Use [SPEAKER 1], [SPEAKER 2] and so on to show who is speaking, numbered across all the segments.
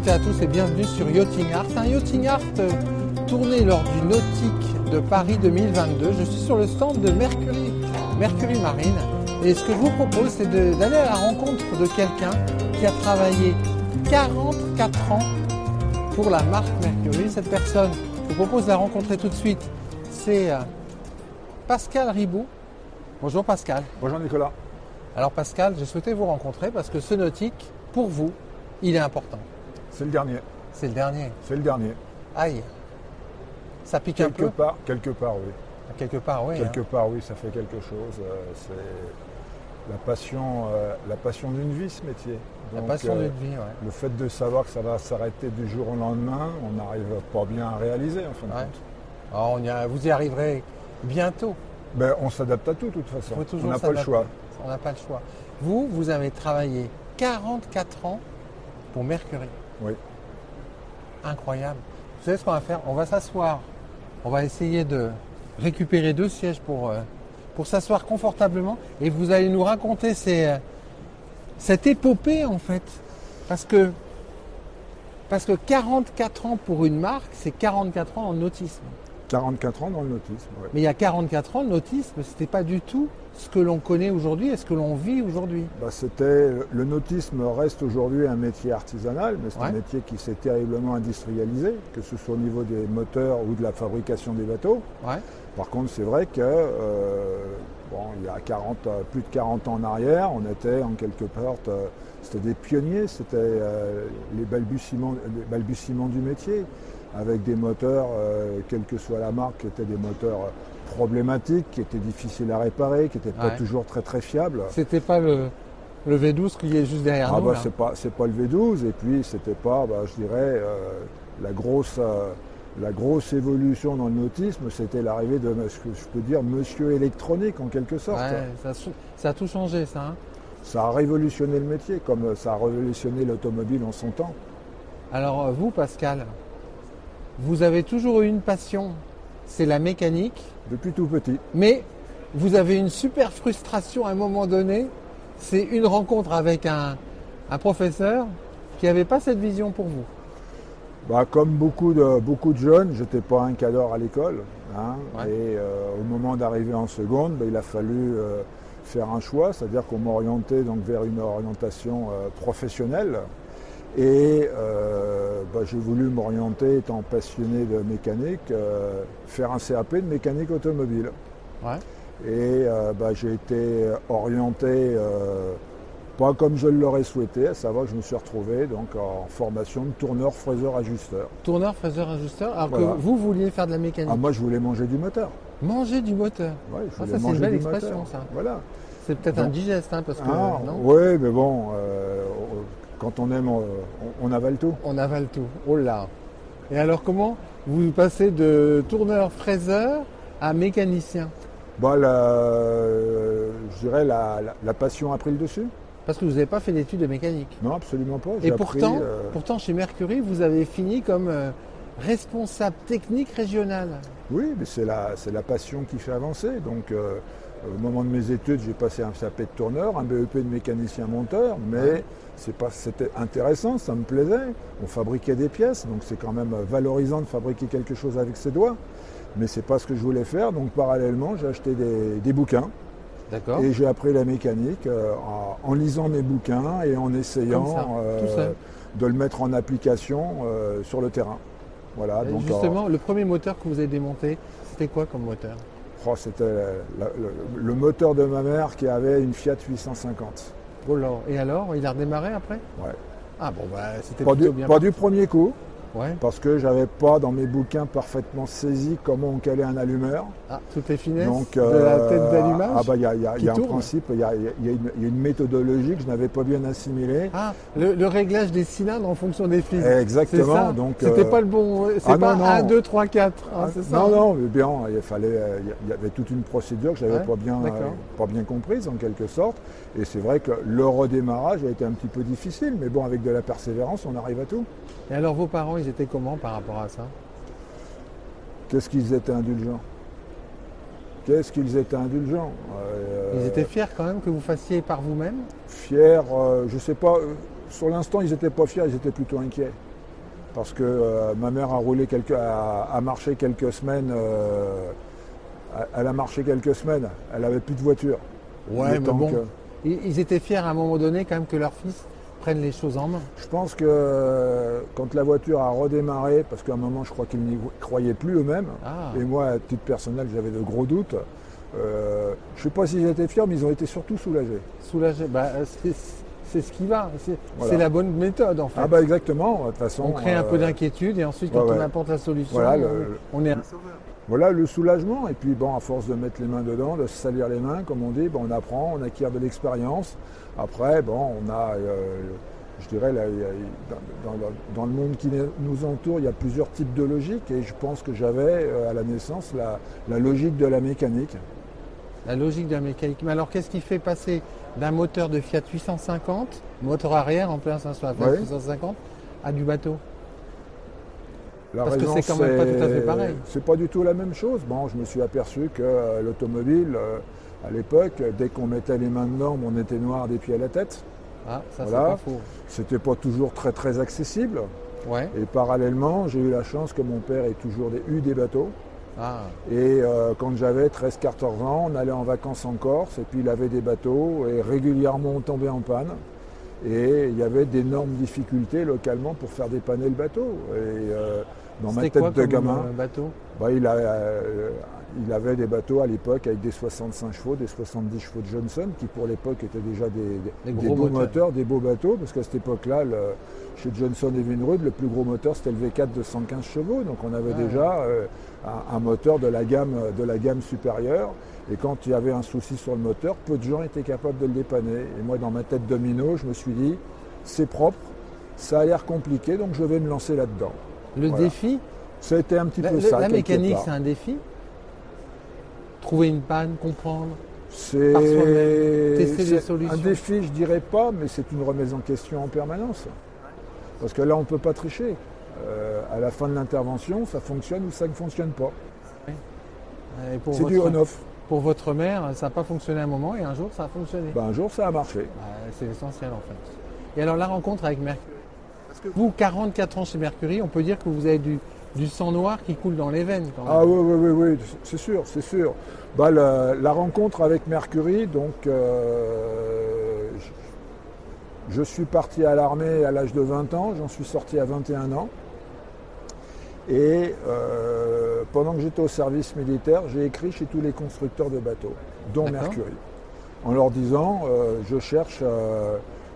[SPEAKER 1] toutes et à tous et bienvenue sur Yachting Art. Un Yachting Art euh, tourné lors du Nautique de Paris 2022. Je suis sur le stand de Mercury, Mercury Marine. Et ce que je vous propose, c'est d'aller à la rencontre de quelqu'un qui a travaillé 44 ans pour la marque Mercury. Cette personne, je vous propose de la rencontrer tout de suite. C'est euh, Pascal Ribou. Bonjour Pascal.
[SPEAKER 2] Bonjour Nicolas.
[SPEAKER 1] Alors Pascal, j'ai souhaité vous rencontrer parce que ce nautique, pour vous, il est important.
[SPEAKER 2] C'est le dernier.
[SPEAKER 1] C'est le dernier.
[SPEAKER 2] C'est le dernier.
[SPEAKER 1] Aïe. Ça pique
[SPEAKER 2] quelque
[SPEAKER 1] un peu
[SPEAKER 2] part, Quelque part, oui.
[SPEAKER 1] Quelque part, oui.
[SPEAKER 2] Quelque
[SPEAKER 1] hein.
[SPEAKER 2] part, oui, ça fait quelque chose. Euh, c'est la passion, euh, la passion d'une vie, ce métier.
[SPEAKER 1] La passion
[SPEAKER 2] euh,
[SPEAKER 1] d'une vie, ouais.
[SPEAKER 2] Le fait de savoir que ça va s'arrêter du jour au lendemain, on n'arrive pas bien à réaliser, en fin de compte.
[SPEAKER 1] Alors, on y a- vous y arriverez bientôt.
[SPEAKER 2] Ben, on s'adapte à tout, de toute façon. On n'a pas le choix.
[SPEAKER 1] On n'a pas le choix. Vous, vous avez travaillé 44 ans pour Mercury.
[SPEAKER 2] Oui.
[SPEAKER 1] Incroyable. Vous savez ce qu'on va faire? On va s'asseoir. On va essayer de récupérer deux sièges pour, euh, s'asseoir confortablement. Et vous allez nous raconter euh, cette épopée, en fait. Parce que, parce que 44 ans pour une marque, c'est 44 ans en autisme.
[SPEAKER 2] 44 ans dans le nautisme. ouais.
[SPEAKER 1] Mais il y a 44 ans, l'autisme, ce n'était pas du tout ce que l'on connaît aujourd'hui et ce que l'on vit aujourd'hui.
[SPEAKER 2] Bah, c'était le nautisme reste aujourd'hui un métier artisanal, mais c'est
[SPEAKER 1] Ouais.
[SPEAKER 2] un métier qui s'est terriblement industrialisé, que ce soit au niveau des moteurs ou de la fabrication des bateaux.
[SPEAKER 1] Ouais.
[SPEAKER 2] Par contre, c'est vrai que euh, bon, il y a 40, euh, plus de 40 ans en arrière, on était en quelque sorte, euh, c'était des pionniers, c'était euh, les, balbutiements, les balbutiements du métier, avec des moteurs, euh, quelle que soit la marque, qui étaient des moteurs euh, problématiques, qui étaient difficiles à réparer, qui n'étaient pas
[SPEAKER 1] Ouais.
[SPEAKER 2] toujours très très fiables.
[SPEAKER 1] C'était pas le, le V12 qui est juste derrière
[SPEAKER 2] Ah
[SPEAKER 1] nous.
[SPEAKER 2] bah,
[SPEAKER 1] là.
[SPEAKER 2] c'est pas c'est pas le V12 et puis c'était pas bah, je dirais euh, la grosse euh, la grosse évolution dans le nautisme c'était l'arrivée de ce que je peux dire monsieur électronique en quelque sorte.
[SPEAKER 1] Ouais, ça, a sou- ça a tout changé, ça. hein.
[SPEAKER 2] Ça a révolutionné le métier comme ça a révolutionné l'automobile en son temps.
[SPEAKER 1] Alors, vous, Pascal, vous avez toujours eu une passion, c'est la mécanique,
[SPEAKER 2] Depuis tout petit.
[SPEAKER 1] mais vous avez une super frustration à un moment donné. C'est une rencontre avec un, un professeur qui n'avait pas cette vision pour vous.
[SPEAKER 2] Bah, comme beaucoup de, beaucoup de jeunes, j'étais pas un cadre à l'école. hein,
[SPEAKER 1] Ouais.
[SPEAKER 2] Et euh, au moment d'arriver en seconde, bah, il a fallu euh, faire un choix, c'est-à-dire qu'on donc, vers une orientation euh, professionnelle. Et euh, bah, j'ai voulu m'orienter, étant passionné de mécanique, euh, faire un CAP de mécanique automobile.
[SPEAKER 1] Ouais.
[SPEAKER 2] Et euh, bah, j'ai été orienté pas comme je l'aurais souhaité, à savoir que je me suis retrouvé donc en formation de tourneur, fraiseur, ajusteur.
[SPEAKER 1] Tourneur, fraiseur, ajusteur, alors
[SPEAKER 2] Voilà.
[SPEAKER 1] que vous vouliez faire de la mécanique.
[SPEAKER 2] Ah, moi, je voulais manger du moteur.
[SPEAKER 1] Manger du moteur.
[SPEAKER 2] Ouais, je
[SPEAKER 1] Ah,
[SPEAKER 2] voulais
[SPEAKER 1] ça, c'est une belle
[SPEAKER 2] du
[SPEAKER 1] expression,
[SPEAKER 2] moteur.
[SPEAKER 1] ça.
[SPEAKER 2] Voilà.
[SPEAKER 1] C'est peut-être
[SPEAKER 2] Non.
[SPEAKER 1] un digeste, hein, parce que
[SPEAKER 2] Ah, oui, mais bon, euh, quand on aime, on, on avale tout.
[SPEAKER 1] On avale tout. Oh là. Et alors comment vous passez de tourneur fraiseur à mécanicien?
[SPEAKER 2] Bah, la- je dirais la, la- la passion a pris le dessus.
[SPEAKER 1] Parce que vous n'avez pas fait d'études de mécanique.
[SPEAKER 2] Non, absolument pas.
[SPEAKER 1] Et pourtant,
[SPEAKER 2] appris, euh,
[SPEAKER 1] pourtant, chez Mercury, vous avez fini comme euh, responsable technique régional.
[SPEAKER 2] Oui, mais c'est la, c'est la passion qui fait avancer. Donc, euh, au moment de mes études, j'ai passé un CAP de tourneur, un BEP de mécanicien monteur, mais
[SPEAKER 1] Ouais.
[SPEAKER 2] c'est pas, c'était intéressant, ça me plaisait. On fabriquait des pièces, donc c'est quand même valorisant de fabriquer quelque chose avec ses doigts. Mais c'est pas ce que je voulais faire. Donc, parallèlement, j'ai acheté des, des bouquins
[SPEAKER 1] D'accord
[SPEAKER 2] et j'ai appris la mécanique euh, en, en lisant mes bouquins et en essayant
[SPEAKER 1] ça,
[SPEAKER 2] euh, de le mettre en application euh, sur le terrain. Voilà. Donc,
[SPEAKER 1] Justement, le premier moteur que vous avez démonté, c'était quoi comme moteur?
[SPEAKER 2] Oh, C'était le, le moteur de ma mère qui avait une Fiat 850.
[SPEAKER 1] Oh là. Et alors, il a redémarré après?
[SPEAKER 2] Ouais.
[SPEAKER 1] Ah bon, bah, c'était
[SPEAKER 2] Pas,
[SPEAKER 1] plutôt
[SPEAKER 2] du,
[SPEAKER 1] bien.
[SPEAKER 2] pas du premier coup,
[SPEAKER 1] Ouais.
[SPEAKER 2] parce que j'avais pas dans mes bouquins parfaitement saisi comment on calait un allumeur.
[SPEAKER 1] Ah, toutes les finesses
[SPEAKER 2] Donc,
[SPEAKER 1] de la
[SPEAKER 2] euh,
[SPEAKER 1] tête d'allumage
[SPEAKER 2] Ah bah il y a, il y a-
[SPEAKER 1] qui
[SPEAKER 2] il y a un principe, il y a, y une, méthodologie que je n'avais pas bien assimilée.
[SPEAKER 1] Ah, le, le réglage des cylindres en fonction des fils.
[SPEAKER 2] Exactement.
[SPEAKER 1] Ça
[SPEAKER 2] Donc,
[SPEAKER 1] C'était
[SPEAKER 2] euh,
[SPEAKER 1] pas le bon. C'est
[SPEAKER 2] ah
[SPEAKER 1] pas
[SPEAKER 2] non,
[SPEAKER 1] 1,
[SPEAKER 2] non.
[SPEAKER 1] 2, 3, 4.
[SPEAKER 2] Ah,
[SPEAKER 1] c'est ça
[SPEAKER 2] non,
[SPEAKER 1] hein
[SPEAKER 2] non, mais bien, il fallait, il y avait toute une procédure que je n'avais
[SPEAKER 1] Ouais,
[SPEAKER 2] pas, bien, euh, pas bien comprise en quelque sorte. Et c'est vrai que le redémarrage a été un petit peu difficile, mais bon, avec de la persévérance, on arrive à tout.
[SPEAKER 1] Et alors, vos parents, ils étaient comment par rapport à ça?
[SPEAKER 2] Qu'est-ce qu'ils étaient indulgents? Qu'est-ce qu'ils étaient indulgents? Euh,
[SPEAKER 1] Ils étaient fiers quand même que vous fassiez par vous-même?
[SPEAKER 2] Fiers, euh, je sais pas, euh, sur l'instant, ils n'étaient pas fiers, ils étaient plutôt inquiets. parce que euh, ma mère a roulé quelques, a, a marché quelques semaines. elle a marché quelques semaines. Elle avait plus de voiture.
[SPEAKER 1] Ouais, mais bon,
[SPEAKER 2] que-
[SPEAKER 1] ils étaient fiers à un moment donné quand même que leur fils prenne les choses en main.
[SPEAKER 2] Je pense que euh, quand la voiture a redémarré, parce qu'à un moment je crois qu'ils n'y croyaient plus eux-mêmes,
[SPEAKER 1] Ah.
[SPEAKER 2] et moi à titre personnel j'avais de gros doutes, euh, je ne sais pas s'ils étaient fiers, mais ils ont été surtout soulagés.
[SPEAKER 1] Soulagé, bah, c'est c'est ce qui va. C'est
[SPEAKER 2] Voilà.
[SPEAKER 1] la bonne méthode en fait.
[SPEAKER 2] Ah bah exactement, de toute façon.
[SPEAKER 1] on crée un
[SPEAKER 2] euh,
[SPEAKER 1] peu d'inquiétude et ensuite quand
[SPEAKER 2] ouais,
[SPEAKER 1] on apporte la solution,
[SPEAKER 2] Voilà,
[SPEAKER 1] on-
[SPEAKER 2] le-
[SPEAKER 1] on est
[SPEAKER 2] Voilà le soulagement, et puis bon, à force de mettre les mains dedans, de se salir les mains, comme on dit, bon, on apprend, on acquiert de l'expérience. Après, bon, on a, euh, je dirais, là, dans, le monde qui nous entoure, il y a plusieurs types de logique, et je pense que j'avais euh, à la naissance la, la logique de la mécanique.
[SPEAKER 1] la logique de la mécanique. Mais alors qu'est-ce qui fait passer d'un moteur de Fiat 850, moteur arrière en plein sens sur la Fiat
[SPEAKER 2] Ouais.
[SPEAKER 1] 850, à du bateau?
[SPEAKER 2] La
[SPEAKER 1] Parce que
[SPEAKER 2] raison,
[SPEAKER 1] c'est quand même pas tout à fait pareil.
[SPEAKER 2] C'est pas du tout la même chose. Bon, je me suis aperçu que euh, l'automobile, euh, à l'époque, dès qu'on mettait les mains dedans, on était noir des pieds à la tête.
[SPEAKER 1] Ah, ça
[SPEAKER 2] Voilà.
[SPEAKER 1] c'est pas faux.
[SPEAKER 2] C'était pas toujours très très accessible.
[SPEAKER 1] Ouais.
[SPEAKER 2] Et parallèlement, j'ai eu la chance que mon père ait toujours des- eu des bateaux.
[SPEAKER 1] Ah,
[SPEAKER 2] Et euh, quand j'avais 13-14 ans, on allait en vacances en Corse et puis il avait des bateaux et régulièrement on tombait en panne. Et il y avait d'énormes difficultés localement pour faire dépanner le bateau. Et euh, dans ma tête
[SPEAKER 1] quoi
[SPEAKER 2] de gamin,
[SPEAKER 1] euh, bateau?
[SPEAKER 2] bah, il, a, euh, il avait des bateaux à l'époque avec des 65 chevaux, des 70 chevaux de Johnson, qui pour l'époque étaient déjà des,
[SPEAKER 1] Des
[SPEAKER 2] des
[SPEAKER 1] gros
[SPEAKER 2] beaux
[SPEAKER 1] moteurs.
[SPEAKER 2] moteurs, des beaux bateaux, parce qu'à cette époque-là, chez Johnson et Vinrud, le plus gros moteur c'était le V4 de 115 chevaux, donc on avait
[SPEAKER 1] Ah
[SPEAKER 2] déjà euh, un, un moteur de la, gamme, de la gamme supérieure. Et quand il y avait un souci sur le moteur, peu de gens étaient capables de le dépanner. Et moi, dans ma tête domino, je me suis dit, c'est propre, ça a l'air compliqué, donc je vais me lancer là-dedans.
[SPEAKER 1] Le
[SPEAKER 2] Voilà.
[SPEAKER 1] défi,
[SPEAKER 2] Ça a été un petit
[SPEAKER 1] la,
[SPEAKER 2] peu
[SPEAKER 1] le-
[SPEAKER 2] ça.
[SPEAKER 1] la mécanique c'est un défi. Trouver une panne, comprendre.
[SPEAKER 2] C'est un défi, je dirais pas, mais c'est une remise en question en permanence. Parce que là, on ne peut pas tricher. Euh, à la fin de l'intervention, ça fonctionne ou ça ne fonctionne pas.
[SPEAKER 1] Pour
[SPEAKER 2] C'est du on-off.
[SPEAKER 1] pour votre mère, ça n'a pas fonctionné un moment et un jour ça a fonctionné.
[SPEAKER 2] Ben, un jour, ça a marché.
[SPEAKER 1] C'est l'essentiel en fait. Et alors la rencontre avec Vous, 44 ans chez Mercury, on peut dire que vous avez du, du sang noir qui coule dans les veines quand même.
[SPEAKER 2] Ah oui, oui, oui, oui, c'est sûr, c'est sûr. Bah, la, la rencontre avec Mercury, donc euh, je, je suis parti à l'armée à l'âge de 20 ans, j'en suis sorti à 21 ans. Et euh, pendant que j'étais au service militaire, j'ai écrit chez tous les constructeurs de bateaux, dont. Mercury, en leur disant euh, je cherche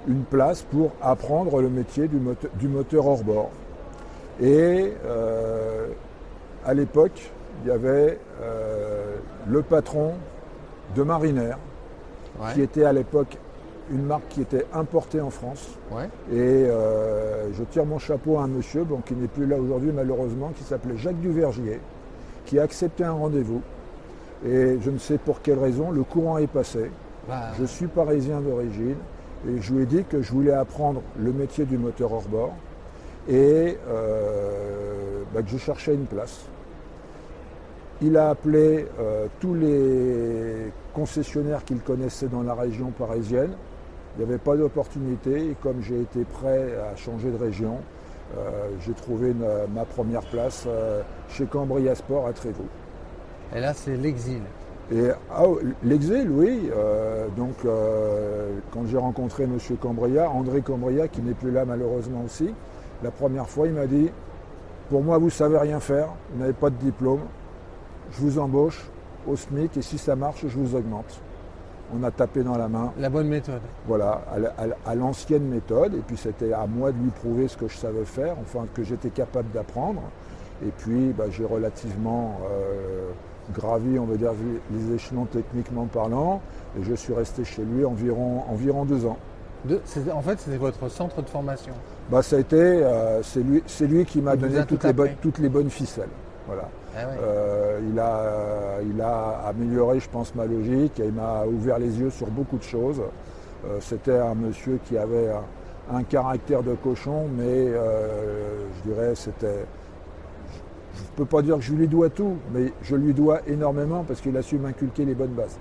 [SPEAKER 2] une place pour apprendre le métier du moteur, du moteur hors bord. Et euh, à l'époque, il y avait euh, le patron de
[SPEAKER 1] Ouais,
[SPEAKER 2] qui était à l'époque une marque qui était importée en France.
[SPEAKER 1] ouais.
[SPEAKER 2] Et euh, je tire mon chapeau à un monsieur, bon, qui n'est plus là aujourd'hui malheureusement, qui s'appelait Jacques Duvergier, qui a accepté un rendez-vous. Et je ne sais pour quelle raison, le courant est passé.
[SPEAKER 1] Bah,
[SPEAKER 2] Je suis parisien d'origine et je lui ai dit que je voulais apprendre le métier du moteur hors bord et euh, bah, que je cherchais une place. Il a appelé euh, tous les concessionnaires qu'il connaissait dans la région parisienne. Il n'y avait pas d'opportunité et comme j'ai été prêt à changer de région, euh, j'ai trouvé ma première place chez Cambria Sport à Trévoux.
[SPEAKER 1] Et là, c'est l'exil.
[SPEAKER 2] Et ah, l'exil, oui. euh, donc, euh, quand j'ai rencontré M. Cambria, André Cambria, qui n'est plus là malheureusement aussi, la première fois, il m'a dit Pour moi, vous ne savez rien faire, vous n'avez pas de diplôme, je vous embauche au SMIC et si ça marche, je vous augmente. On a tapé dans la main,
[SPEAKER 1] La bonne méthode.
[SPEAKER 2] voilà, à la- à la- à l'ancienne méthode. Et puis, c'était à moi de lui prouver ce que je savais faire, enfin, que j'étais capable d'apprendre. Et puis, bah, j'ai relativement euh, gravi, on va dire, les échelons techniquement parlant. Et je suis resté chez lui environ, environ deux ans.
[SPEAKER 1] De- en fait, c'était votre centre de formation.
[SPEAKER 2] Bah, ça a été, euh, c'est lui, qui m'a donné toutes
[SPEAKER 1] tout
[SPEAKER 2] les, bonnes,
[SPEAKER 1] appris.
[SPEAKER 2] toutes les bonnes ficelles. Voilà.
[SPEAKER 1] Ah ouais.
[SPEAKER 2] Euh, il, a, il a amélioré, je pense, ma logique et il m'a ouvert les yeux sur beaucoup de choses. Euh, C'était un monsieur qui avait un, un caractère de cochon, mais euh, je dirais c'était. Je ne peux pas dire que je lui dois tout, mais je lui dois énormément parce qu'il a su m'inculquer les bonnes bases.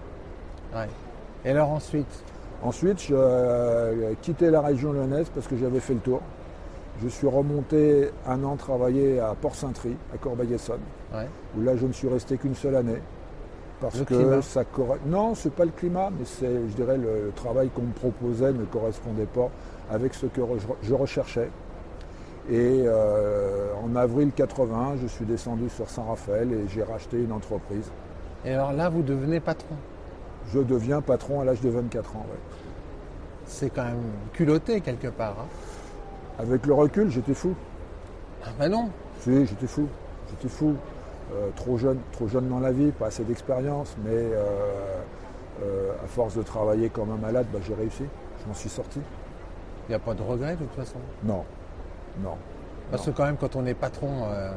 [SPEAKER 1] Ouais. Et alors ensuite,
[SPEAKER 2] Ensuite, je euh, quitté la région lyonnaise parce que j'avais fait le tour. Je suis remonté un an travailler à Port-Saint-Tri, à Corbeil-Essonne,
[SPEAKER 1] Ouais.
[SPEAKER 2] où là je ne suis resté qu'une seule année. Parce
[SPEAKER 1] Le
[SPEAKER 2] que
[SPEAKER 1] climat?
[SPEAKER 2] ça corre- Non, c'est pas le climat, mais c'est, je dirais, le, le travail qu'on me proposait ne correspondait pas avec ce que je recherchais. Et euh, en avril 80, je suis descendu sur Saint-Raphaël et j'ai racheté une entreprise.
[SPEAKER 1] Et alors là, vous devenez patron.
[SPEAKER 2] Je deviens patron à l'âge de 24 ans. ouais.
[SPEAKER 1] C'est quand même culotté quelque part. hein.
[SPEAKER 2] Avec le recul, j'étais fou.
[SPEAKER 1] Ah ben non.
[SPEAKER 2] Si, j'étais fou. J'étais fou. Euh, trop jeune, trop jeune dans la vie, pas assez d'expérience, mais euh, à force de travailler comme un malade, bah, j'ai réussi. Je m'en suis sorti.
[SPEAKER 1] Il n'y a pas de regret de toute façon?
[SPEAKER 2] Non, non.
[SPEAKER 1] Parce que quand même, quand on est patron, euh,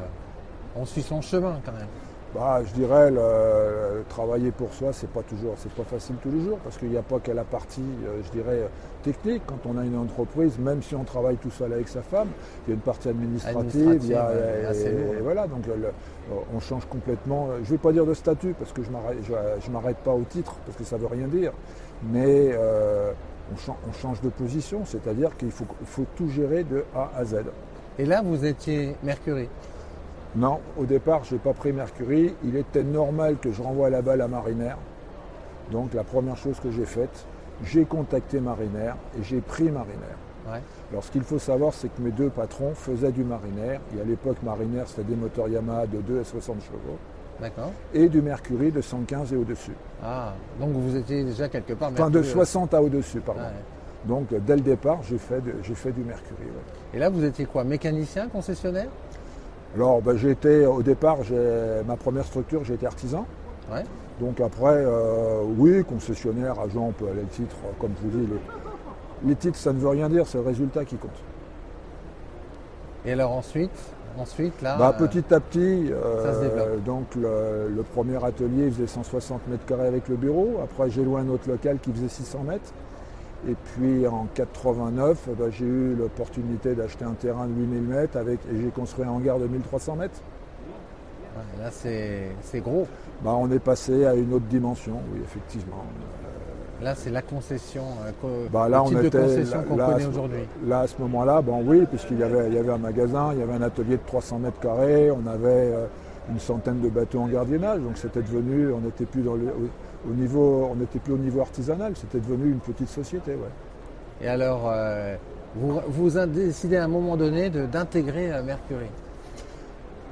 [SPEAKER 1] on suit son chemin quand même.
[SPEAKER 2] Bah, je dirais, le, travailler pour soi, c'est pas toujours, c'est pas facile tous les jours, parce qu'il n'y a pas qu'à la partie, euh, je dirais, euh, technique. Quand on a une entreprise, même si on travaille tout seul avec sa femme, il y a une partie administrative, il y a- et- et voilà, donc le- on change complètement. Je ne vais pas dire de statut, parce que je m'arrête, je, je m'arrête pas au titre, parce que ça veut rien dire, mais euh, on, chan- on change de position, c'est-à-dire qu'il faut, tout gérer de A à Z.
[SPEAKER 1] Et là, vous étiez Mercury.
[SPEAKER 2] Non, au départ, je n'ai pas pris Mercury. Il était normal que je renvoie la balle à Marinair. Donc la première chose que j'ai faite, j'ai contacté Marinair et j'ai pris.
[SPEAKER 1] Ouais.
[SPEAKER 2] Alors ce qu'il faut savoir, c'est que mes deux patrons faisaient du Marinair. Et à l'époque, Marinair, c'était des moteurs Yamaha de 2 à 60 chevaux.
[SPEAKER 1] D'accord.
[SPEAKER 2] Et du Mercury de 115 et au-dessus.
[SPEAKER 1] Ah, donc vous étiez déjà quelque part
[SPEAKER 2] Enfin, de
[SPEAKER 1] Mercury.
[SPEAKER 2] 60 à au-dessus, pardon.
[SPEAKER 1] Ouais.
[SPEAKER 2] Donc euh, dès le départ, j'ai fait, fait du Mercury. ouais.
[SPEAKER 1] Et là, vous étiez quoi Mécanicien, concessionnaire?
[SPEAKER 2] Alors ben, j'ai été, au départ, ma première structure, été artisan.
[SPEAKER 1] Ouais.
[SPEAKER 2] Donc après, euh, oui, concessionnaire, agent, on peut aller le titre, comme je vous dis, les, les titres, ça ne veut rien dire, c'est le résultat qui compte.
[SPEAKER 1] Et alors ensuite, ensuite là.
[SPEAKER 2] Bah,
[SPEAKER 1] euh,
[SPEAKER 2] petit à petit, euh,
[SPEAKER 1] ça se développe.
[SPEAKER 2] donc le, le premier atelier faisait 160 mètres carrés avec le bureau. Après, j'ai loué un autre local qui faisait 600 mètres. Et puis en 89, bah, j'ai eu l'opportunité d'acheter un terrain de 8000 mètres avec, et j'ai construit un hangar de 1300 mètres.
[SPEAKER 1] là, c'est c'est gros.
[SPEAKER 2] Bah, on est passé à une autre dimension, oui, effectivement.
[SPEAKER 1] Là, c'est la concession, euh,
[SPEAKER 2] Bah, là,
[SPEAKER 1] le
[SPEAKER 2] on
[SPEAKER 1] type de concession qu'on connaît aujourd'hui.
[SPEAKER 2] Là, à ce moment-là, bon, oui, puisqu'il y avait, il y avait un magasin, il y avait un atelier de 300 mètres carrés, on avait euh, une centaine de bateaux en gardiennage, donc c'était devenu, on n'était plus dans le, au, au niveau, on n'était plus au niveau artisanal, c'était devenu une petite société, ouais.
[SPEAKER 1] Et alors, euh, vous, décidé à un moment donné d'intégrer Mercury.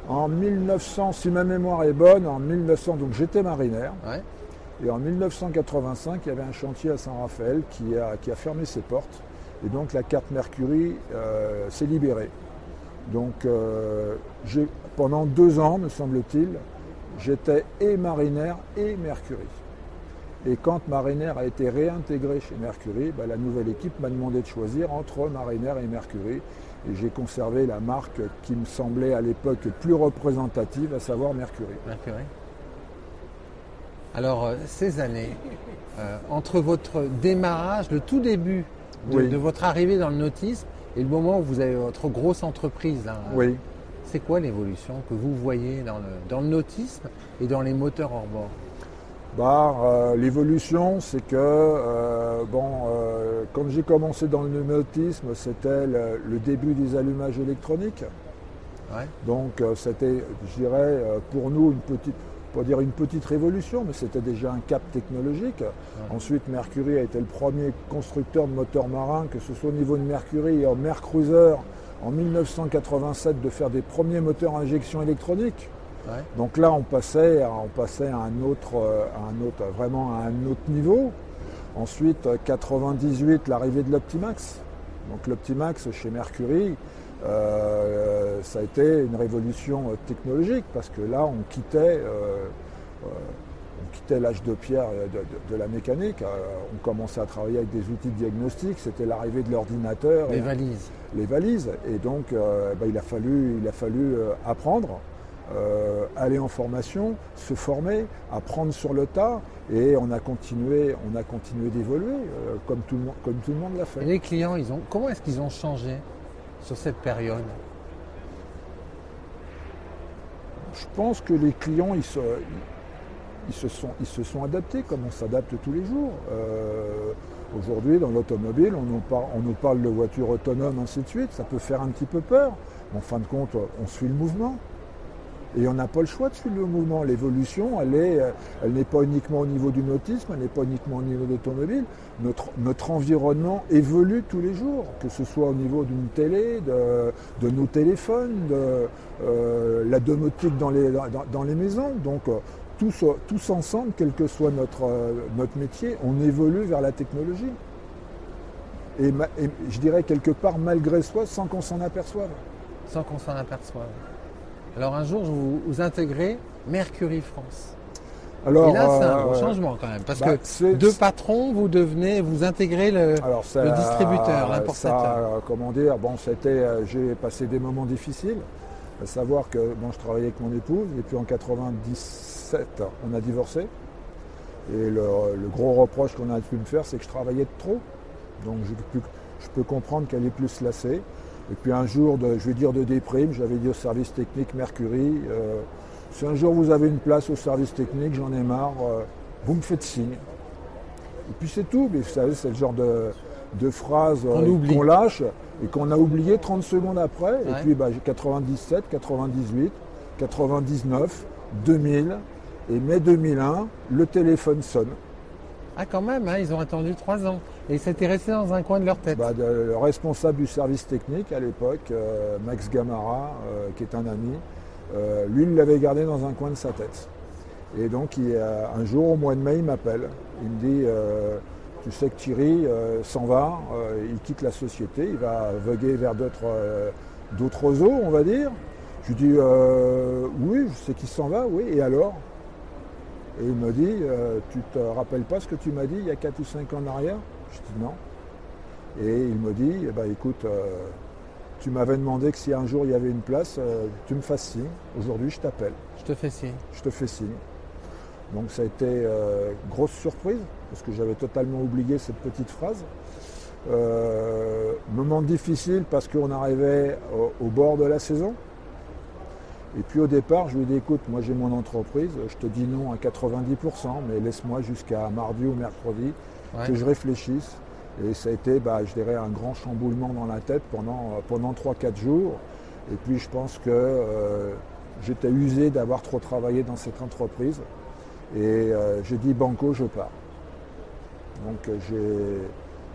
[SPEAKER 2] En 1900, si ma mémoire est bonne, en 1900, donc j'étais marinaire,
[SPEAKER 1] Ouais.
[SPEAKER 2] Et en 1985, il y avait un chantier à Saint-Raphaël qui a, fermé ses portes, et donc la carte Mercury euh, s'est libérée. Donc euh, pendant deux ans, me semble-t-il, j'étais et marinaire et Mercury. Et quand Marinair a été réintégré chez Mercury, bah, la nouvelle équipe m'a demandé de choisir entre Marinair et Mercury. Et j'ai conservé la marque qui me semblait à l'époque plus représentative, à savoir Mercury.
[SPEAKER 1] Mercury. Alors, euh, ces années, euh, entre votre démarrage, le tout début de,
[SPEAKER 2] Oui.
[SPEAKER 1] de votre arrivée dans le nautisme et le moment où vous avez votre grosse entreprise,
[SPEAKER 2] Oui.
[SPEAKER 1] c'est quoi l'évolution que vous voyez dans le, dans le nautisme et dans les moteurs hors bord?
[SPEAKER 2] Bah, euh, L'évolution, c'est que euh, bon, euh, quand j'ai commencé dans le nautisme, c'était le, le début des allumages électroniques.
[SPEAKER 1] Ouais.
[SPEAKER 2] Donc c'était, je dirais, pour nous une petite, pas dire une petite révolution, mais c'était déjà un cap technologique. Ensuite, Mercury a été le premier constructeur de moteurs marins, que ce soit au niveau de Mercury et en Mer Cruiser en 1987, de faire des premiers moteurs à injection électronique.
[SPEAKER 1] Ouais.
[SPEAKER 2] Donc là, on passait, à- on passait à un autre, euh, à un autre, vraiment à un autre niveau. Ensuite, euh, 98, l'arrivée de l'Optimax. Donc l'Optimax chez Mercury, euh, ça a été une révolution euh, technologique parce que là, on quittait, euh, on quittait l'âge de pierre de, de- de la mécanique. Euh, on commençait à travailler avec des outils de diagnostic. C'était l'arrivée de l'ordinateur.
[SPEAKER 1] Les
[SPEAKER 2] et-
[SPEAKER 1] valises.
[SPEAKER 2] les valises. Et donc, bah, il a fallu, il a fallu apprendre, aller en formation, se former, apprendre sur le tas. Et on a continué, on a continué d'évoluer, comme, tout le monde- comme tout le monde l'a
[SPEAKER 1] Et
[SPEAKER 2] fait.
[SPEAKER 1] les clients, ils ont, comment est-ce qu'ils ont changé? Sur cette période
[SPEAKER 2] Je pense que les clients, ils se- sont adaptés comme on s'adapte tous les jours. Euh, aujourd'hui, dans l'automobile, on, nous parle, on nous parle de voitures autonomes, ainsi de suite. Ça peut faire un petit peu peur. Mais en fin de compte, on suit le mouvement. Et on n'a pas le choix de suivre le mouvement. L'évolution, elle n'est elle pas uniquement au niveau du nautisme, elle n'est pas uniquement au niveau de l'automobile. Notre, environnement évolue tous les jours, que ce soit au niveau d'une télé, de, nos téléphones, de euh, la domotique dans les, maisons. Donc euh, tous, tous, ensemble, quel que soit notre, euh, métier, on évolue vers la technologie. Et je dirais quelque part malgré soi, sans qu'on s'en aperçoive.
[SPEAKER 1] Sans qu'on s'en aperçoive. Alors un jour, vous, vous intégrez Mercury France. Alors, Et là, c'est un euh, changement quand même, parce bah, que deux patrons, vous devenez, vous intégrez le, distributeur, l'importateur.
[SPEAKER 2] comment dire, bon, c'était, euh, j'ai passé des moments difficiles, à savoir que bon, je travaillais avec mon épouse, et puis en 97, on a divorcé. Et le, gros reproche qu'on a pu me faire, c'est que je travaillais trop. Donc je, je peux comprendre qu'elle est plus lassée. Et puis un jour, de, je vais dire de déprime, j'avais dit au service technique Mercury, euh, si un jour vous avez une place au service technique, j'en ai marre, euh, vous me faites signe. Et puis c'est tout, mais vous savez, c'est le genre de, de phrase euh, qu'on lâche et qu'on a oublié 30 secondes après. Et puis bah, j'ai 97, 98, 99, 2000 et mai 2001, le téléphone sonne.
[SPEAKER 1] Ah quand même, hein, ils ont attendu trois ans. Et c'était resté dans un coin de leur tête.
[SPEAKER 2] Bah, le responsable du service technique à l'époque, euh, Max Gamara, euh, qui est un ami, euh, lui, il l'avait gardé dans un coin de sa tête. Et donc un jour, au mois de mai, il m'appelle. Il me dit, tu sais que Thierry s'en va, il quitte la société, il va voguer vers d'autres eaux, on va dire. Je lui dis, oui, je sais qu'il s'en va, oui, et alors? Et il me dit, euh, tu te rappelles pas ce que tu m'as dit il y a 4 ou 5 ans en arrière? Je dis non. Et il me dit, eh ben, écoute, euh, tu m'avais demandé que si un jour il y avait une place, euh, tu me fasses signe. Aujourd'hui, je t'appelle.
[SPEAKER 1] Je te fais signe.
[SPEAKER 2] Je te fais signe. Donc ça a été grosse surprise, parce que j'avais totalement oublié cette petite phrase. moment difficile parce qu'on arrivait au bord de la saison. Et puis au départ, je lui ai dit, écoute, moi j'ai mon entreprise, je te dis non à 90%, mais laisse-moi jusqu'à mardi ou mercredi que je réfléchisse. Et ça a été, bah, je dirais, un grand chamboulement dans la tête pendant, pendant 3-4 jours. Et puis je pense que euh, j'étais usé d'avoir trop travaillé dans cette entreprise. Et euh, j'ai dit, Banco, je pars. Donc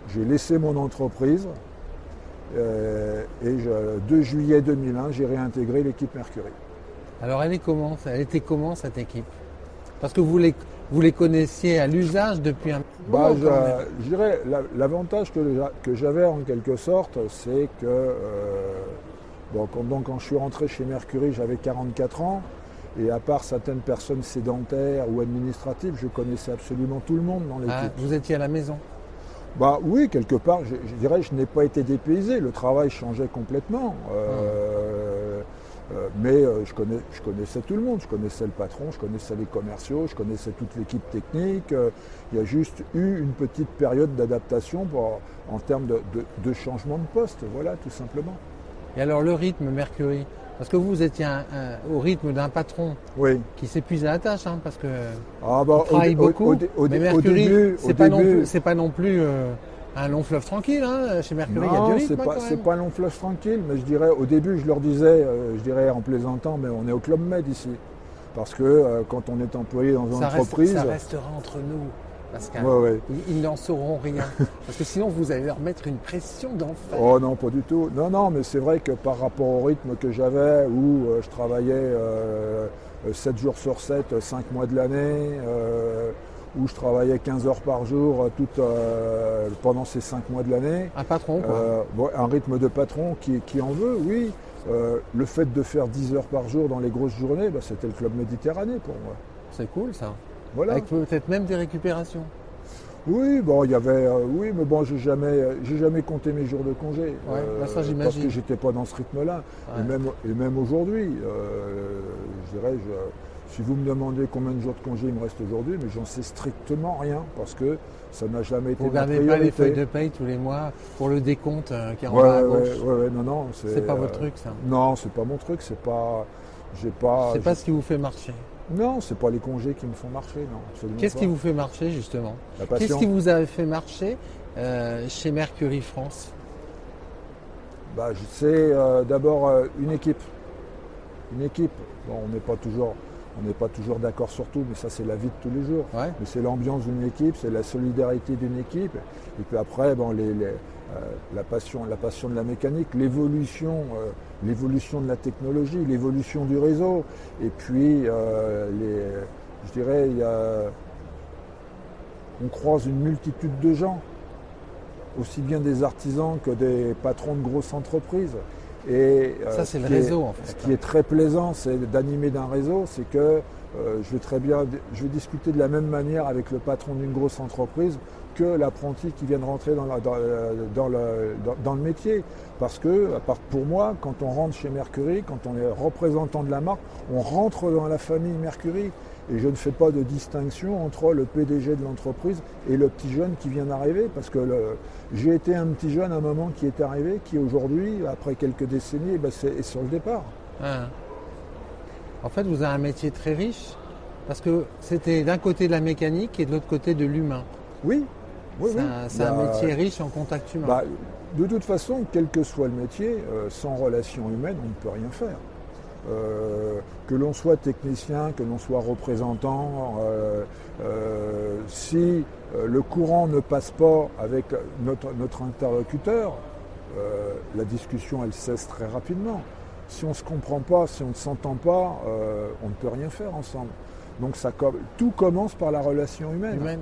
[SPEAKER 2] j'ai laissé mon entreprise. Euh, et je, 2 juillet 2001, j'ai réintégré l'équipe Mercury.
[SPEAKER 1] Alors elle est comment Elle était comment cette équipe? Parce que vous les, vous les connaissiez à l'usage depuis un
[SPEAKER 2] bah, je, dirais l'avantage que, j'avais en quelque sorte, c'est que euh, bon, quand, donc, quand je suis rentré chez Mercury, j'avais 44 ans. Et à part certaines personnes sédentaires ou administratives, je connaissais absolument tout le monde dans l'équipe. Ah,
[SPEAKER 1] vous étiez à la maison
[SPEAKER 2] bah oui, quelque part, je, dirais, je n'ai pas été dépaysé. Le travail changeait complètement. Euh, euh, mais euh, je, connaissais tout le monde, je connaissais le patron, je connaissais les commerciaux, je connaissais toute l'équipe technique. Euh, il y a juste eu une petite période d'adaptation en termes de, changement de poste, voilà, tout simplement.
[SPEAKER 1] Et alors le rythme Mercury? Parce que vous étiez au rythme d'un patron qui s'épuise à la tâche, hein, parce que ah bah, travaille beaucoup. mais Mercury, c'est pas, pas, non plus un long fleuve tranquille, hein, chez Mercury, il y a du rythme.
[SPEAKER 2] C'est pas, c'est pas un long fleuve tranquille, mais je dirais, au début, je leur disais, euh, je dirais en plaisantant, mais on est au Club Med ici. Parce que euh, quand on est employé dans une entreprise.
[SPEAKER 1] ça restera entre nous. Pascal. Ils, n'en sauront rien. Parce que sinon, vous allez leur mettre une pression d'enfer.
[SPEAKER 2] Oh non, pas du tout. Non, non, mais c'est vrai que par rapport au rythme que j'avais, où euh, je travaillais 7 jours sur 7, 5 mois de l'année, où je travaillais 15 heures par jour euh, euh, pendant ces 5 mois de l'année.
[SPEAKER 1] Un patron quoi. Euh,
[SPEAKER 2] un rythme de patron qui, en veut, oui. le fait de faire 10 heures par jour dans les grosses journées, bah, c'était le club Méditerranée pour moi.
[SPEAKER 1] C'est cool ça. Voilà. Avec peut-être même des récupérations.
[SPEAKER 2] Oui, bon, il y avait, oui, mais bon, j'ai jamais, j'ai jamais compté mes jours de congé.
[SPEAKER 1] Ouais, bah, ça.
[SPEAKER 2] Parce que j'étais pas dans ce rythme-là. Et même, et même aujourd'hui, je dirais, je, si vous me demandez combien de jours de congé il me reste aujourd'hui, mais j'en sais strictement rien parce que ça n'a jamais été.
[SPEAKER 1] Vous ne regardez pas les feuilles de paye tous les mois pour le décompte euh, qui est en bas à gauche.
[SPEAKER 2] Ouais, non, non.
[SPEAKER 1] C'est pas votre euh, truc, ça.
[SPEAKER 2] Non, c'est pas mon truc. C'est pas. J'ai pas.
[SPEAKER 1] C'est pas ce qui vous fait marcher.
[SPEAKER 2] Non, c'est pas les congés qui me font marcher, non.
[SPEAKER 1] Qu'est-ce qui vous fait marcher justement. Qu'est-ce qui vous a fait marcher euh, chez Mercury France
[SPEAKER 2] bah, C'est euh, d'abord une équipe. Une équipe. Bon, on n'est pas toujours, on n'est pas toujours d'accord sur tout, mais ça c'est la vie de tous les jours.
[SPEAKER 1] Ouais.
[SPEAKER 2] Mais c'est l'ambiance d'une équipe, c'est la solidarité d'une équipe. Et puis après, bon, les, les, euh, la, passion, la passion de la mécanique, l'évolution, euh, l'évolution de la technologie, l'évolution du réseau. Et puis, euh, les, je dirais, il y a, on croise une multitude de gens, aussi bien des artisans que des patrons de grosses entreprises.
[SPEAKER 1] Et ça, c'est le réseau,
[SPEAKER 2] est,
[SPEAKER 1] en fait.
[SPEAKER 2] Ce qui est très plaisant, c'est d'animer d'un réseau, c'est que euh, je vais très bien, je vais discuter de la même manière avec le patron d'une grosse entreprise que l'apprenti qui vient de rentrer dans, la, dans, dans, le, dans, le, métier. Parce que, pour moi, quand on rentre chez Mercury, quand on est représentant de la marque, on rentre dans la famille Mercury. Et je ne fais pas de distinction entre le PDG de l'entreprise et le petit jeune qui vient d'arriver, parce que j'ai été un petit jeune à un moment qui est arrivé, qui aujourd'hui, après quelques décennies, ben est, est, sur le départ.
[SPEAKER 1] Ah. En fait, vous avez un métier très riche, parce que c'était d'un côté de la mécanique et de l'autre côté de l'humain.
[SPEAKER 2] Oui, oui,
[SPEAKER 1] c'est
[SPEAKER 2] oui.
[SPEAKER 1] un, bah, un, métier riche en contact humain.
[SPEAKER 2] Bah, de toute façon, quel que soit le métier, euh, sans relation humaine, on ne peut rien faire. Euh, que l'on soit technicien, que l'on soit représentant, euh, euh, si le courant ne passe pas avec notre, notre interlocuteur, la discussion elle cesse très rapidement. Si on ne se comprend pas, si on ne s'entend pas, on ne peut rien faire ensemble. Donc ça, tout commence par la relation humaine.
[SPEAKER 1] humaine.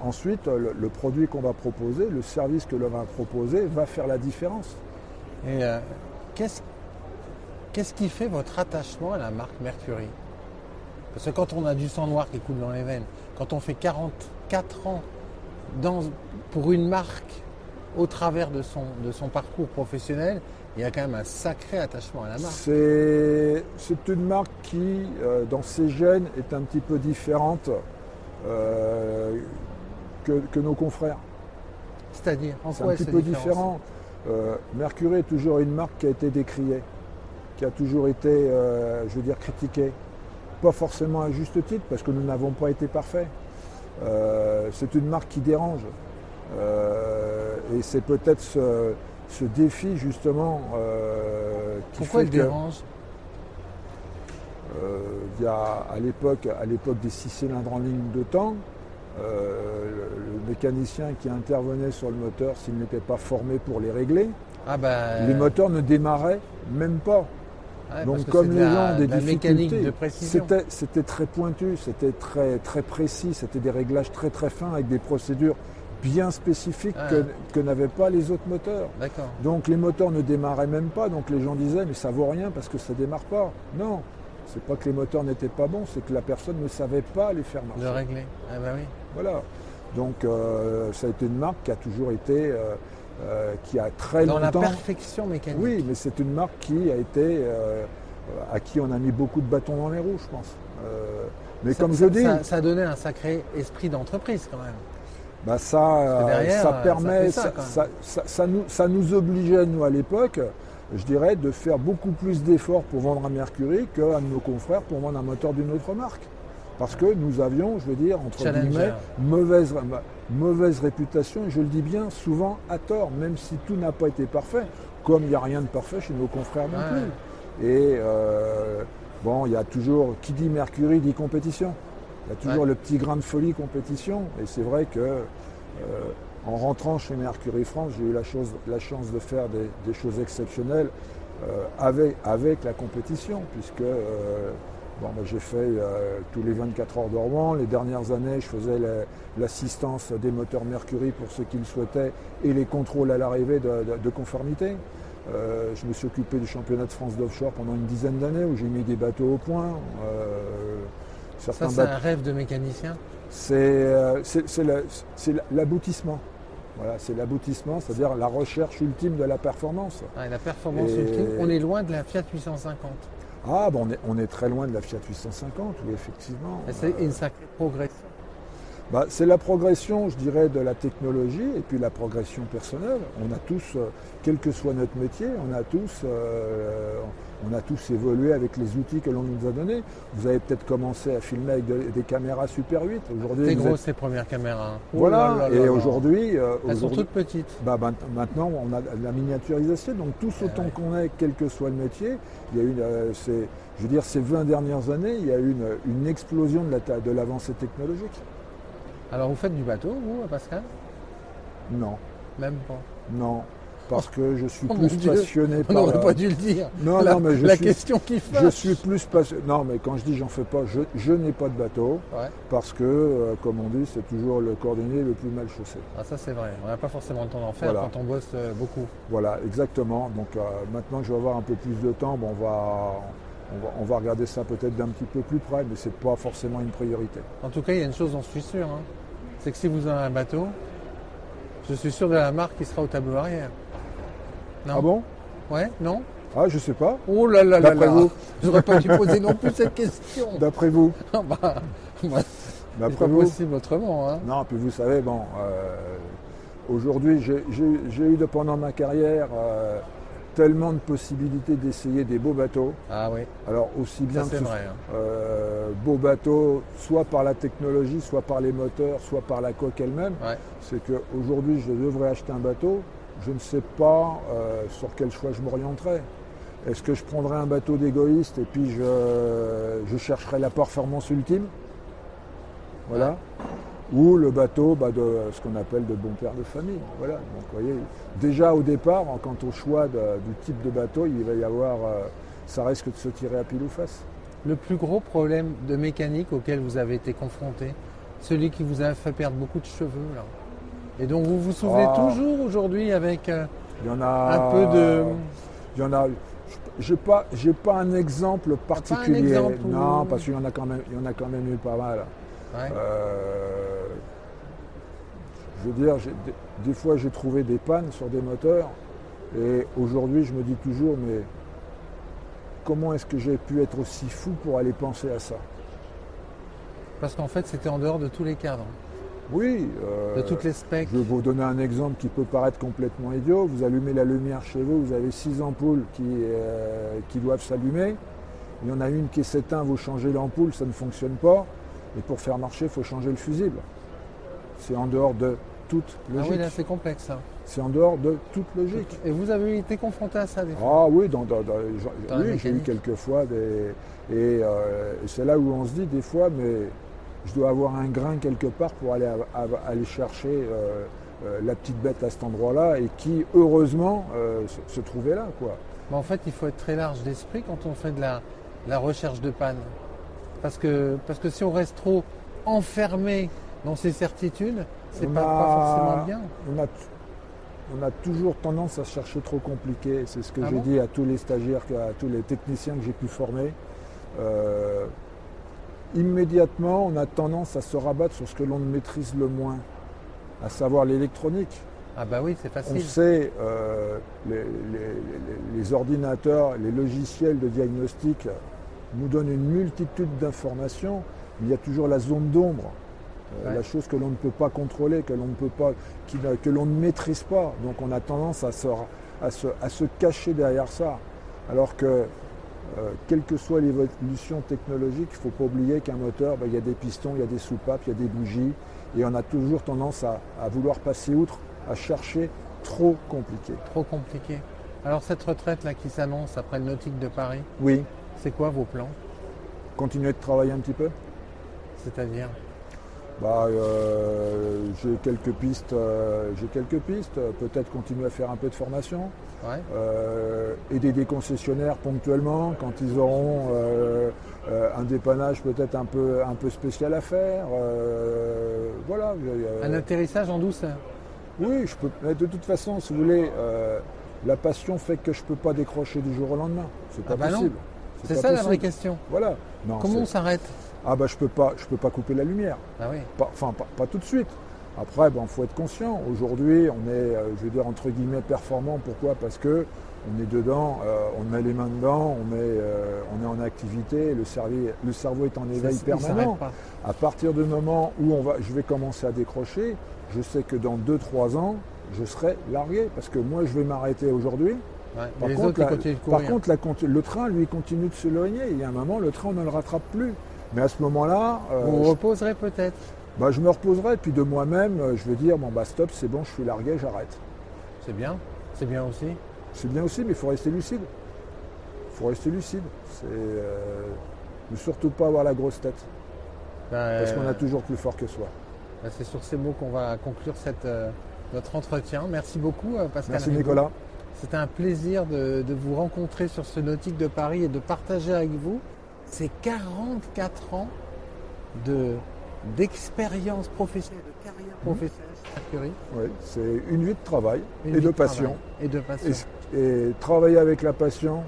[SPEAKER 2] Ensuite, le, le produit qu'on va proposer, le service que l'on va proposer va faire la différence.
[SPEAKER 1] Et qu'est-ce qu'est-ce qui fait votre attachement à la marque Mercury? Parce que quand on a du sang noir qui coule dans les veines, quand on fait 44 ans dans, pour une marque au travers de son, de son parcours professionnel, il y a quand même un sacré attachement à la marque.
[SPEAKER 2] C'est une marque qui, euh, dans ses gènes, est un petit peu différente euh, que, que, nos confrères.
[SPEAKER 1] C'est-à-dire
[SPEAKER 2] C'est un petit peu différent. Euh, Mercury est toujours une marque qui a été décriée, qui a toujours été, euh, je veux dire, critiquée. Pas forcément à juste titre, parce que nous n'avons pas été parfaits. Euh, c'est une marque qui dérange. Euh, et c'est peut-être ce, ce, défi, justement, qui
[SPEAKER 1] Pourquoi
[SPEAKER 2] fait
[SPEAKER 1] elle dérange?
[SPEAKER 2] il y a à l'époque, à l'époque des six cylindres en ligne de temps, euh, le, le, mécanicien qui intervenait sur le moteur, s'il n'était pas formé pour les régler,
[SPEAKER 1] ah bah,
[SPEAKER 2] les moteurs ne démarraient même pas.
[SPEAKER 1] Ouais,
[SPEAKER 2] Donc comme les gens des difficultés, c'était, très pointu, c'était très, très précis, c'était des réglages très très fins avec des procédures bien spécifiques
[SPEAKER 1] Ah.
[SPEAKER 2] que, que n'avaient pas les autres moteurs. Donc les moteurs ne démarraient même pas, donc les gens disaient mais ça vaut rien parce que ça démarre pas. Non, c'est pas que les moteurs n'étaient pas bons, c'est que la personne ne savait pas les faire marcher.
[SPEAKER 1] De régler. Ah bah oui.
[SPEAKER 2] Voilà. Donc euh, ça a été une marque qui a toujours été, euh, euh, qui a très
[SPEAKER 1] Dans la
[SPEAKER 2] longtemps.
[SPEAKER 1] perfection mécanique.
[SPEAKER 2] Oui, mais c'est une marque qui a été, euh, à qui on a mis beaucoup de bâtons dans les roues, je pense. Euh, mais
[SPEAKER 1] Ça-
[SPEAKER 2] comme
[SPEAKER 1] ça,
[SPEAKER 2] je dis,
[SPEAKER 1] ça, ça a donné un sacré esprit d'entreprise quand même.
[SPEAKER 2] bah ça,
[SPEAKER 1] derrière,
[SPEAKER 2] ça permet,
[SPEAKER 1] ça,
[SPEAKER 2] nous, ça nous obligeait, nous, à l'époque, je dirais, de faire beaucoup plus d'efforts pour vendre un Mercury qu'un de nos confrères pour vendre un moteur d'une autre marque. Parce que nous avions, je veux dire, entre
[SPEAKER 1] Challenger.
[SPEAKER 2] guillemets, mauvaise, mauvaise réputation, et je le dis bien, souvent à tort, même si tout n'a pas été parfait, comme il n'y a rien de parfait chez nos confrères non
[SPEAKER 1] Ouais.
[SPEAKER 2] plus. Et euh, bon, il y a toujours, qui dit Mercury dit compétition. Il y a toujours
[SPEAKER 1] Ouais.
[SPEAKER 2] le petit grain de folie compétition. Et c'est vrai que euh, en rentrant chez Mercury France, j'ai eu la, chose- la chance de faire des, des choses exceptionnelles euh, avec, avec la compétition, puisque bon, ben, j'ai fait euh, tous les 24 heures de Rouen. Les dernières années, je faisais la- l'assistance des moteurs Mercury pour ceux qui le souhaitaient et les contrôles à l'arrivée de, de- de conformité. Euh, je me suis occupé du championnat de France d'offshore pendant une dizaine d'années où j'ai mis des bateaux au point. Euh,
[SPEAKER 1] Ça, c'est un rêve de mécanicien.
[SPEAKER 2] c'est c'est- c'est la- c'est l'aboutissement. Voilà, c'est l'aboutissement, c'est-à-dire la recherche ultime de la performance.
[SPEAKER 1] La performance
[SPEAKER 2] Et-
[SPEAKER 1] ultime. On est loin de la Fiat 850.
[SPEAKER 2] Ah, bon, on, est, on est très loin de la Fiat 850, oui, effectivement.
[SPEAKER 1] C'est une sacrée progression.
[SPEAKER 2] bah, c'est la progression, je dirais, de la technologie et puis la progression personnelle. On a tous, euh, quel que soit notre métier, on a tous, euh, on a tous évolué avec les outils que l'on nous a donnés. Vous avez peut-être commencé à filmer avec de- des caméras Super 8. Aujourd'hui,
[SPEAKER 1] C'est
[SPEAKER 2] vous
[SPEAKER 1] gros
[SPEAKER 2] êtes-
[SPEAKER 1] ces premières caméras. Oh
[SPEAKER 2] Voilà,
[SPEAKER 1] là là
[SPEAKER 2] et aujourd'hui, euh,
[SPEAKER 1] Elles sont toutes petites.
[SPEAKER 2] bah, ben- maintenant, on a de la miniaturisation. Donc, tous
[SPEAKER 1] Eh
[SPEAKER 2] autant
[SPEAKER 1] ouais.
[SPEAKER 2] qu'on est, quel que soit le métier, il y a eu, euh, je veux dire, ces 20 dernières années, il y a eu une, une explosion de la ta- de l'avancée technologique.
[SPEAKER 1] Alors vous faites du bateau, vous, Pascal?
[SPEAKER 2] Non,
[SPEAKER 1] Même pas.
[SPEAKER 2] non, parce que je suis
[SPEAKER 1] Oh
[SPEAKER 2] plus passionné
[SPEAKER 1] On
[SPEAKER 2] par
[SPEAKER 1] n'aurait
[SPEAKER 2] la-
[SPEAKER 1] pas dû le dire.
[SPEAKER 2] Non,
[SPEAKER 1] la,
[SPEAKER 2] non, mais je
[SPEAKER 1] la
[SPEAKER 2] suis-
[SPEAKER 1] question qui fait.
[SPEAKER 2] Je suis plus passionné. Non, mais quand je dis j'en fais pas, je, je n'ai pas de bateau
[SPEAKER 1] Ouais.
[SPEAKER 2] parce que, euh, comme on dit, c'est toujours le cordonnier le plus mal chaussé.
[SPEAKER 1] Ah, ça c'est vrai. On n'a pas forcément le temps d'en faire
[SPEAKER 2] Voilà.
[SPEAKER 1] quand on bosse euh, beaucoup.
[SPEAKER 2] Voilà, exactement. Donc euh, maintenant que je vais avoir un peu plus de temps, bon, on, va, on, va, on va regarder ça peut-être d'un petit peu plus près, mais c'est pas forcément une priorité.
[SPEAKER 1] En tout cas, il y a une chose dont je suis sûr. hein. C'est que si vous avez un bateau, je suis sûr de la marque qui sera au tableau arrière. Non
[SPEAKER 2] Ah bon?
[SPEAKER 1] Ouais Non
[SPEAKER 2] Ah, je sais pas.
[SPEAKER 1] Oh là là là là
[SPEAKER 2] vous
[SPEAKER 1] J'aurais pas dû poser non plus cette question.
[SPEAKER 2] D'après vous
[SPEAKER 1] Ah bah, c'est
[SPEAKER 2] D'après
[SPEAKER 1] pas
[SPEAKER 2] vous
[SPEAKER 1] possible autrement. Hein.
[SPEAKER 2] Non, puis vous savez, bon, euh, aujourd'hui, j'ai- j'ai j'ai eu de, pendant ma carrière euh, tellement de possibilités d'essayer des beaux bateaux.
[SPEAKER 1] Ah oui,
[SPEAKER 2] Alors aussi bien
[SPEAKER 1] ça
[SPEAKER 2] que
[SPEAKER 1] c'est
[SPEAKER 2] ce
[SPEAKER 1] vrai. hein.
[SPEAKER 2] euh, beaux bateaux, soit par la technologie, soit par les moteurs, soit par la coque elle-même,
[SPEAKER 1] Ouais.
[SPEAKER 2] c'est qu'aujourd'hui je devrais acheter un bateau, je ne sais pas euh, sur quel choix je m'orienterai. Est-ce que je prendrai un bateau d'égoïste et puis je, je chercherai la performance ultime? Voilà. Ou le bateau bah, de ce qu'on appelle de bon père de famille. Voilà. Donc, vous voyez, déjà au départ, quant au choix de- du type de bateau, il va y avoir. euh, ça risque de se tirer à pile ou face.
[SPEAKER 1] Le plus gros problème de mécanique auquel vous avez été confronté, celui qui vous a fait perdre beaucoup de cheveux là? Et donc vous vous souvenez
[SPEAKER 2] Ah.
[SPEAKER 1] toujours aujourd'hui avec euh,
[SPEAKER 2] Il y en a.
[SPEAKER 1] un peu de.
[SPEAKER 2] Il y en a. J'ai pas, j'ai pas un exemple particulier.
[SPEAKER 1] exemple où-
[SPEAKER 2] Non, parce qu'il y en a quand même, il y en a quand même eu pas mal.
[SPEAKER 1] Ouais.
[SPEAKER 2] Euh, je veux dire, des fois j'ai trouvé des pannes sur des moteurs et aujourd'hui je me dis toujours mais comment est-ce que j'ai pu être aussi fou pour aller penser à ça?
[SPEAKER 1] Parce qu'en fait c'était en dehors de tous les cadres,
[SPEAKER 2] Oui. euh,
[SPEAKER 1] de toutes les specs.
[SPEAKER 2] Je vais vous donner un exemple qui peut paraître complètement idiot. Vous allumez la lumière chez vous, vous avez six ampoules qui, euh, qui doivent s'allumer. Il y en a une qui s'éteint, vous changez l'ampoule, ça ne fonctionne pas. Et pour faire marcher, il faut changer le fusible. C'est en dehors de toute
[SPEAKER 1] Ah
[SPEAKER 2] logique.
[SPEAKER 1] oui là c'est complexe ça.
[SPEAKER 2] C'est en dehors de toute logique.
[SPEAKER 1] Et vous avez été confronté à ça des fois
[SPEAKER 2] Ah oui, dans, dans- dans- oui, j'ai eu quelques fois des. Et, euh, et c'est là où on se dit des fois, mais je dois avoir un grain quelque part pour aller, à- à- aller chercher euh, euh, la petite bête à cet endroit-là et qui, heureusement, euh, se, se trouvait là. Quoi.
[SPEAKER 1] Mais en fait, il faut être très large d'esprit quand on fait de la, la recherche de panne. Parce que, parce que si on reste trop enfermé dans ses certitudes, c'est pas,
[SPEAKER 2] a-
[SPEAKER 1] pas forcément bien.
[SPEAKER 2] On a, on a toujours tendance à chercher trop compliqué. C'est ce que
[SPEAKER 1] Ah
[SPEAKER 2] j'ai
[SPEAKER 1] bon?
[SPEAKER 2] dit à tous les stagiaires, à tous les techniciens que j'ai pu former. Euh, immédiatement, on a tendance à se rabattre sur ce que l'on maîtrise le moins, à savoir l'électronique.
[SPEAKER 1] Ah bah oui, c'est
[SPEAKER 2] On
[SPEAKER 1] facile.
[SPEAKER 2] sait, euh, les, les- les- les ordinateurs, les logiciels de diagnostic nous donnent une multitude d'informations, il y a toujours la zone d'ombre, euh,
[SPEAKER 1] Ouais.
[SPEAKER 2] la chose que l'on ne peut pas contrôler, que l'on ne peut pas, qui que l'on ne maîtrise pas. Donc on a tendance à se, à se, à se cacher derrière ça. Alors que, euh, quelle que soit l'évolution technologique, il ne faut pas oublier qu'un moteur, ben, il y a des pistons, il y a des soupapes, il y a des bougies, et on a toujours tendance à, à vouloir passer outre, à chercher trop compliqué.
[SPEAKER 1] Trop compliqué. Alors cette retraite là qui s'annonce après le Nautique de Paris,
[SPEAKER 2] Oui,
[SPEAKER 1] c'est quoi vos plans?
[SPEAKER 2] Continuer de travailler un petit peu?
[SPEAKER 1] C'est-à-dire?
[SPEAKER 2] Bah, euh, j'ai quelques pistes, euh, j'ai quelques pistes. Peut-être continuer à faire un peu de formation,
[SPEAKER 1] Ouais.
[SPEAKER 2] euh, aider des concessionnaires ponctuellement quand ils auront un dépannage peut-être un peu, un peu spécial à faire. voilà.
[SPEAKER 1] Un atterrissage en douceur.
[SPEAKER 2] oui, je peux. mais de toute façon, si vous voulez, la passion fait que je ne peux pas décrocher du jour au lendemain. C'est pas
[SPEAKER 1] Ah bah non.
[SPEAKER 2] possible.
[SPEAKER 1] C'est
[SPEAKER 2] pas
[SPEAKER 1] ça la vraie question.
[SPEAKER 2] Voilà. Non,
[SPEAKER 1] Comment on s'arrête?
[SPEAKER 2] Ah bah je peux pas, je peux pas couper la lumière.
[SPEAKER 1] Ah oui.
[SPEAKER 2] Pas- enfin pas, pas tout de suite. Après, il faut être conscient. Aujourd'hui, on est, euh, je veux dire entre guillemets, performant. Pourquoi? Parce que on est dedans, euh, on met les mains dedans, on, met, euh, on est en activité, le, cerveau, le cerveau est en éveil
[SPEAKER 1] Ça-
[SPEAKER 2] permanent.
[SPEAKER 1] pas.
[SPEAKER 2] À partir du moment où on va, je vais commencer à décrocher, je sais que dans 2-3 ans, je serai largué. Parce que moi, je vais m'arrêter aujourd'hui.
[SPEAKER 1] Ouais,
[SPEAKER 2] Par contre,
[SPEAKER 1] autres,
[SPEAKER 2] la- Par contre, la le train, lui, continue de s'éloigner. Il y a un moment, le train, on ne le rattrape plus. Mais à ce moment-là, euh,
[SPEAKER 1] vous vous reposerez peut-être.
[SPEAKER 2] bah, je me reposerai. Puis de moi-même, euh, je vais dire, bon, bah stop, c'est bon, je suis largué, j'arrête.
[SPEAKER 1] C'est bien. C'est bien aussi.
[SPEAKER 2] C'est bien aussi, mais il faut rester lucide. Il faut rester lucide. C'est euh, ne surtout pas avoir la grosse tête.
[SPEAKER 1] Ben,
[SPEAKER 2] Parce qu'on a toujours plus fort que soi.
[SPEAKER 1] ben, C'est sur ces mots qu'on va conclure cette, euh, notre entretien. Merci beaucoup, Pascal.
[SPEAKER 2] Merci
[SPEAKER 1] Rigaud.
[SPEAKER 2] Nicolas.
[SPEAKER 1] C'était un plaisir de, de vous rencontrer sur ce nautique de Paris et de partager avec vous ces 44 ans de d'expérience professionnelle, de carrière professionnelle chez Mercury.
[SPEAKER 2] Oui, c'est une vie de travail
[SPEAKER 1] Une
[SPEAKER 2] et de
[SPEAKER 1] travail
[SPEAKER 2] passion.
[SPEAKER 1] Et de passion.
[SPEAKER 2] Et, et travailler avec la passion,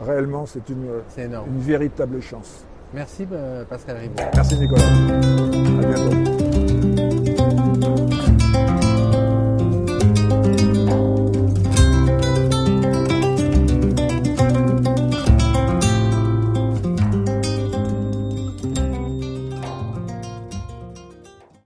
[SPEAKER 2] réellement, c'est une,
[SPEAKER 1] C'est
[SPEAKER 2] véritable chance.
[SPEAKER 1] Merci euh, Pascal Ribaud.
[SPEAKER 2] Merci Nicolas. À bientôt.